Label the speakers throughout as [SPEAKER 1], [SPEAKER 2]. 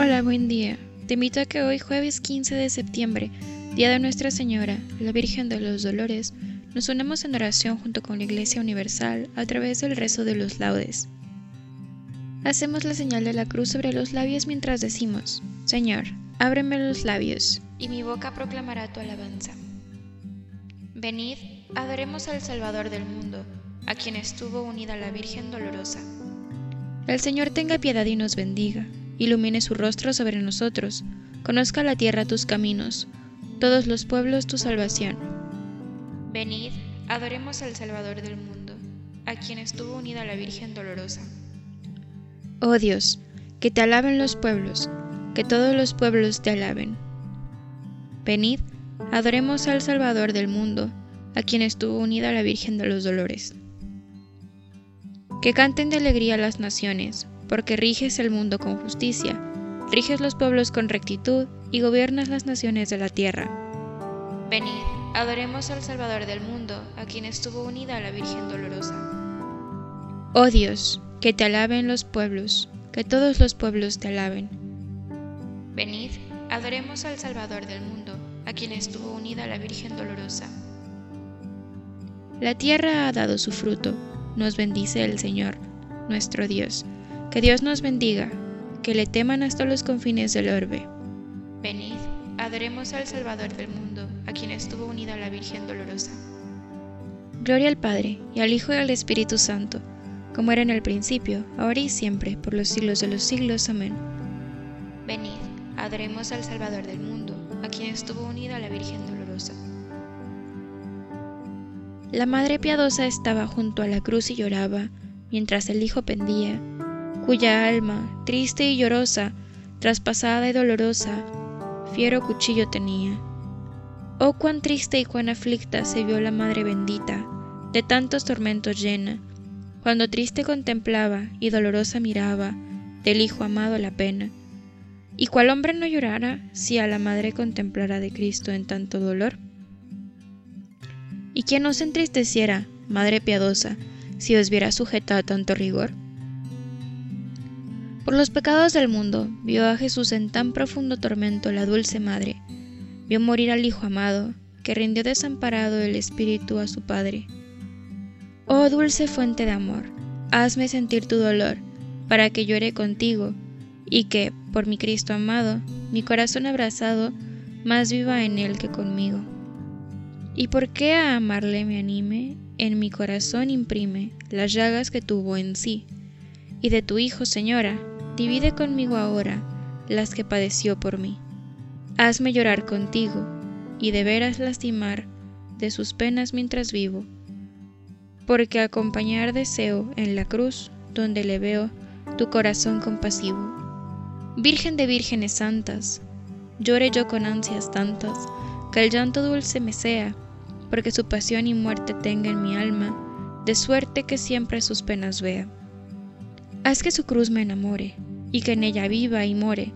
[SPEAKER 1] Hola, buen día. Te invito a que hoy, jueves 15 de septiembre, Día de Nuestra Señora, la Virgen de los Dolores, nos unamos en oración junto con la Iglesia Universal a través del rezo de los laudes. Hacemos la señal de la cruz sobre los labios mientras decimos, Señor, ábreme los labios, y mi boca proclamará tu alabanza. Venid, adoremos al Salvador del mundo, a quien estuvo unida la Virgen dolorosa. El Señor tenga piedad y nos bendiga ilumine su rostro sobre nosotros, conozca la tierra tus caminos, todos los pueblos tu salvación. Venid, adoremos al Salvador del mundo, a quien estuvo unida la Virgen dolorosa. Oh Dios, que te alaben los pueblos, que todos los pueblos te alaben. Venid, adoremos al Salvador del mundo, a quien estuvo unida la Virgen de los Dolores. Que canten de alegría las naciones, porque riges el mundo con justicia, riges los pueblos con rectitud y gobiernas las naciones de la tierra. Venid, adoremos al Salvador del mundo, a quien estuvo unida la Virgen dolorosa. Oh Dios, que te alaben los pueblos, que todos los pueblos te alaben. Venid, adoremos al Salvador del mundo, a quien estuvo unida la Virgen dolorosa. La tierra ha dado su fruto, nos bendice el Señor, nuestro Dios que Dios nos bendiga, que le teman hasta los confines del orbe. Venid, adoremos al Salvador del mundo, a quien estuvo unida la Virgen dolorosa. Gloria al Padre, y al Hijo y al Espíritu Santo, como era en el principio, ahora y siempre, por los siglos de los siglos. Amén. Venid, adoremos al Salvador del mundo, a quien estuvo unida la Virgen dolorosa. La Madre Piadosa estaba junto a la cruz y lloraba, mientras el Hijo pendía cuya alma, triste y llorosa, traspasada y dolorosa, fiero cuchillo tenía. Oh cuán triste y cuán aflicta se vio la Madre bendita, de tantos tormentos llena, cuando triste contemplaba y dolorosa miraba del Hijo amado la pena. ¿Y cuál hombre no llorara si a la Madre contemplara de Cristo en tanto dolor? ¿Y quién no se entristeciera, Madre piadosa, si os viera sujeta a tanto rigor? Por los pecados del mundo vio a Jesús en tan profundo tormento la dulce Madre, vio morir al Hijo amado, que rindió desamparado el Espíritu a su Padre. Oh dulce fuente de amor, hazme sentir tu dolor, para que llore contigo, y que, por mi Cristo amado, mi corazón abrazado, más viva en él que conmigo. ¿Y por qué a amarle me anime? En mi corazón imprime las llagas que tuvo en sí, y de tu Hijo, Señora, divide conmigo ahora las que padeció por mí. Hazme llorar contigo y de veras lastimar de sus penas mientras vivo, porque acompañar deseo en la cruz donde le veo tu corazón compasivo. Virgen de vírgenes santas, llore yo con ansias tantas, que el llanto dulce me sea, porque su pasión y muerte tenga en mi alma, de suerte que siempre sus penas vea. Haz que su cruz me enamore, y que en ella viva y more,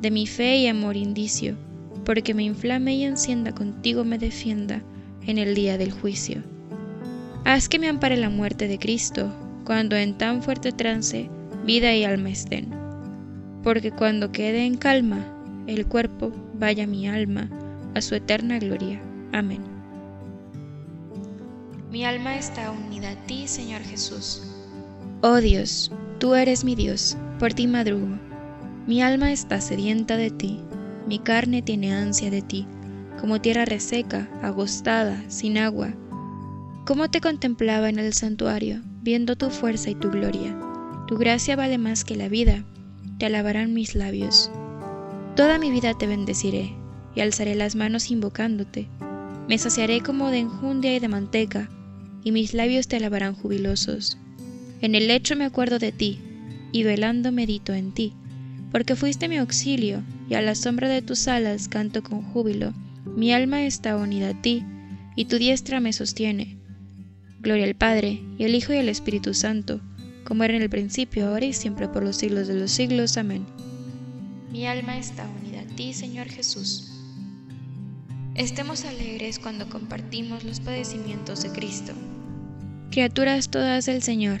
[SPEAKER 1] de mi fe y amor indicio, porque me inflame y encienda contigo me defienda en el día del juicio. Haz que me ampare la muerte de Cristo, cuando en tan fuerte trance vida y alma estén. Porque cuando quede en calma el cuerpo, vaya mi alma a su eterna gloria. Amén. Mi alma está unida a ti, Señor Jesús. Oh Dios, tú eres mi Dios, por ti madrugo. Mi alma está sedienta de ti, mi carne tiene ansia de ti, como tierra reseca, agostada, sin agua. Como te contemplaba en el santuario, viendo tu fuerza y tu gloria. Tu gracia vale más que la vida, te alabarán mis labios. Toda mi vida te bendeciré, y alzaré las manos invocándote. Me saciaré como de enjundia y de manteca, y mis labios te alabarán jubilosos. En el lecho me acuerdo de ti, y velando medito en ti, porque fuiste mi auxilio, y a la sombra de tus alas canto con júbilo. Mi alma está unida a ti, y tu diestra me sostiene. Gloria al Padre, y al Hijo y al Espíritu Santo, como era en el principio, ahora y siempre, por los siglos de los siglos. Amén. Mi alma está unida a ti, Señor Jesús. Estemos alegres cuando compartimos los padecimientos de Cristo. Criaturas todas del Señor,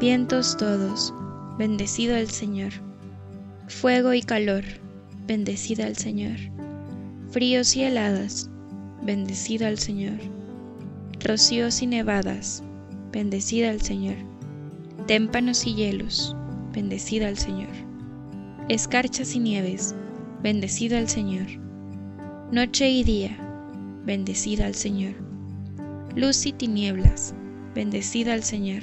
[SPEAKER 1] Vientos todos, bendecido al Señor. Fuego y calor, bendecida al Señor. Fríos y heladas, bendecida al Señor. Rocíos y nevadas, bendecida al Señor. Témpanos y hielos, bendecida al Señor. Escarchas y nieves, bendecida al Señor. Noche y día, bendecida al Señor. Luz y tinieblas, bendecida al Señor.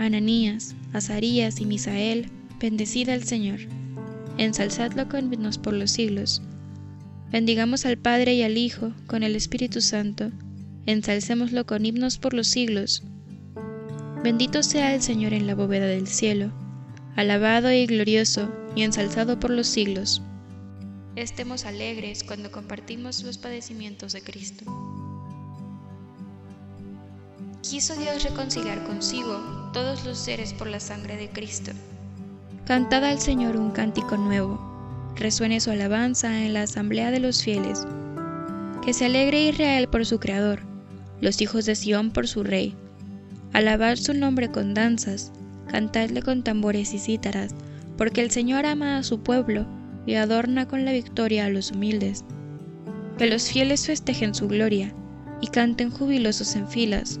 [SPEAKER 1] Ananías, Azarías y Misael, bendecida al Señor. Ensalzadlo con himnos por los siglos. Bendigamos al Padre y al Hijo con el Espíritu Santo. Ensalcémoslo con himnos por los siglos. Bendito sea el Señor en la bóveda del cielo, alabado y glorioso y ensalzado por los siglos estemos alegres cuando compartimos los padecimientos de Cristo. Quiso Dios reconciliar consigo todos los seres por la sangre de Cristo. Cantad al Señor un cántico nuevo, resuene su alabanza en la asamblea de los fieles. Que se alegre Israel por su Creador, los hijos de Sión por su Rey. Alabad su nombre con danzas, cantadle con tambores y cítaras, porque el Señor ama a su pueblo y adorna con la victoria a los humildes. Que los fieles festejen su gloria y canten jubilosos en filas,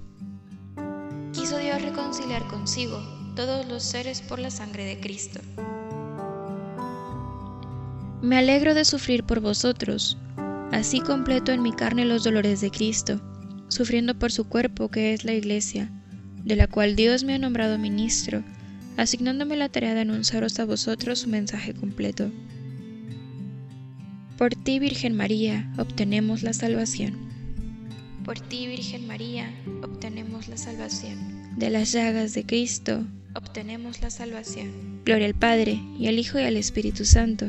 [SPEAKER 1] Reconciliar consigo todos los seres por la sangre de Cristo. Me alegro de sufrir por vosotros, así completo en mi carne los dolores de Cristo, sufriendo por su cuerpo que es la Iglesia, de la cual Dios me ha nombrado ministro, asignándome la tarea de anunciaros a vosotros su mensaje completo. Por ti, Virgen María, obtenemos la salvación. Por ti, Virgen María, obtenemos la salvación. De las llagas de Cristo, obtenemos la salvación. Gloria al Padre, y al Hijo y al Espíritu Santo.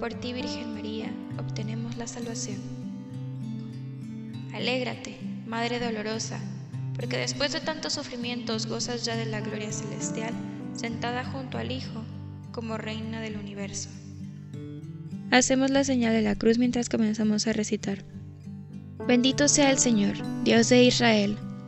[SPEAKER 1] Por ti, Virgen María, obtenemos la salvación. Alégrate, Madre dolorosa, porque después de tantos sufrimientos gozas ya de la gloria celestial, sentada junto al Hijo, como Reina del universo. Hacemos la señal de la cruz mientras comenzamos a recitar. Bendito sea el Señor, Dios de Israel,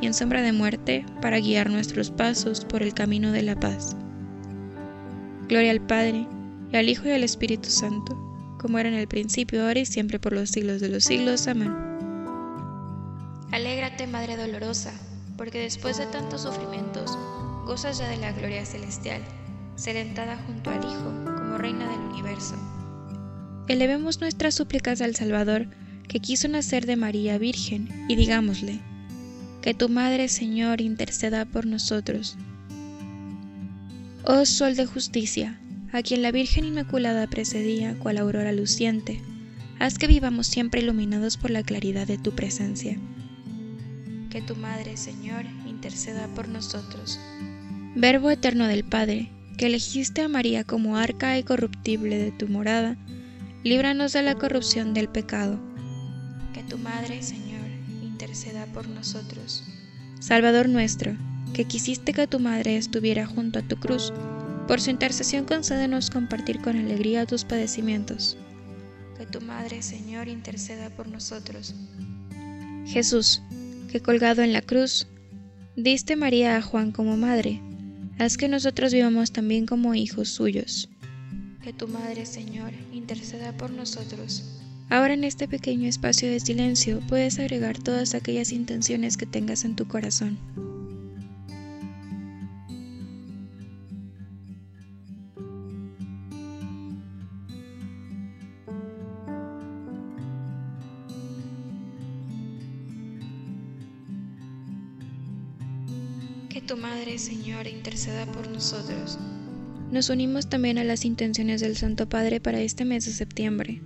[SPEAKER 1] y en sombra de muerte, para guiar nuestros pasos por el camino de la paz. Gloria al Padre, y al Hijo y al Espíritu Santo, como era en el principio, ahora y siempre por los siglos de los siglos. Amén. Alégrate, Madre dolorosa, porque después de tantos sufrimientos, gozas ya de la gloria celestial, serentada junto al Hijo como Reina del universo. Elevemos nuestras súplicas al Salvador, que quiso nacer de María Virgen, y digámosle, que tu Madre Señor interceda por nosotros. Oh Sol de justicia, a quien la Virgen Inmaculada precedía cual aurora luciente, haz que vivamos siempre iluminados por la claridad de tu presencia. Que tu Madre, Señor, interceda por nosotros. Verbo eterno del Padre, que elegiste a María como arca incorruptible de tu morada, líbranos de la corrupción del pecado. Que tu Madre, Señor, interceda por nosotros. Salvador nuestro, que quisiste que tu Madre estuviera junto a tu cruz, por su intercesión concédenos compartir con alegría tus padecimientos. Que tu Madre, Señor, interceda por nosotros. Jesús, que colgado en la cruz, diste María a Juan como madre, haz que nosotros vivamos también como hijos suyos. Que tu Madre, Señor, interceda por nosotros. Ahora en este pequeño espacio de silencio puedes agregar todas aquellas intenciones que tengas en tu corazón. Que tu Madre, Señor, interceda por nosotros. Nos unimos también a las intenciones del Santo Padre para este mes de septiembre.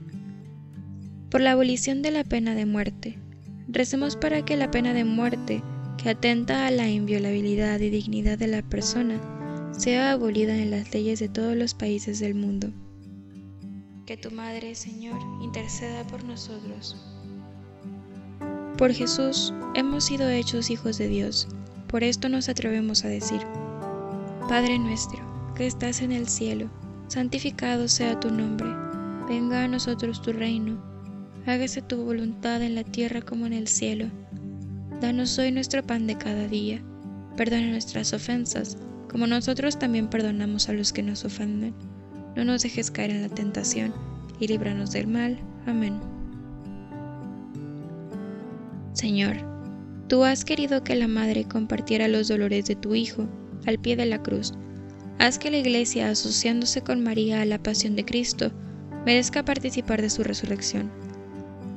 [SPEAKER 1] Por la abolición de la pena de muerte. Recemos para que la pena de muerte, que atenta a la inviolabilidad y dignidad de la persona, sea abolida en las leyes de todos los países del mundo. Que tu Madre, Señor, interceda por nosotros. Por Jesús hemos sido hechos hijos de Dios por esto nos atrevemos a decir, Padre nuestro, que estás en el cielo, santificado sea tu nombre, venga a nosotros tu reino, hágase tu voluntad en la tierra como en el cielo. Danos hoy nuestro pan de cada día, perdona nuestras ofensas, como nosotros también perdonamos a los que nos ofenden. No nos dejes caer en la tentación, y líbranos del mal. Amén. Señor, Tú has querido que la Madre compartiera los dolores de tu Hijo al pie de la cruz. Haz que la Iglesia, asociándose con María a la pasión de Cristo, merezca participar de su resurrección.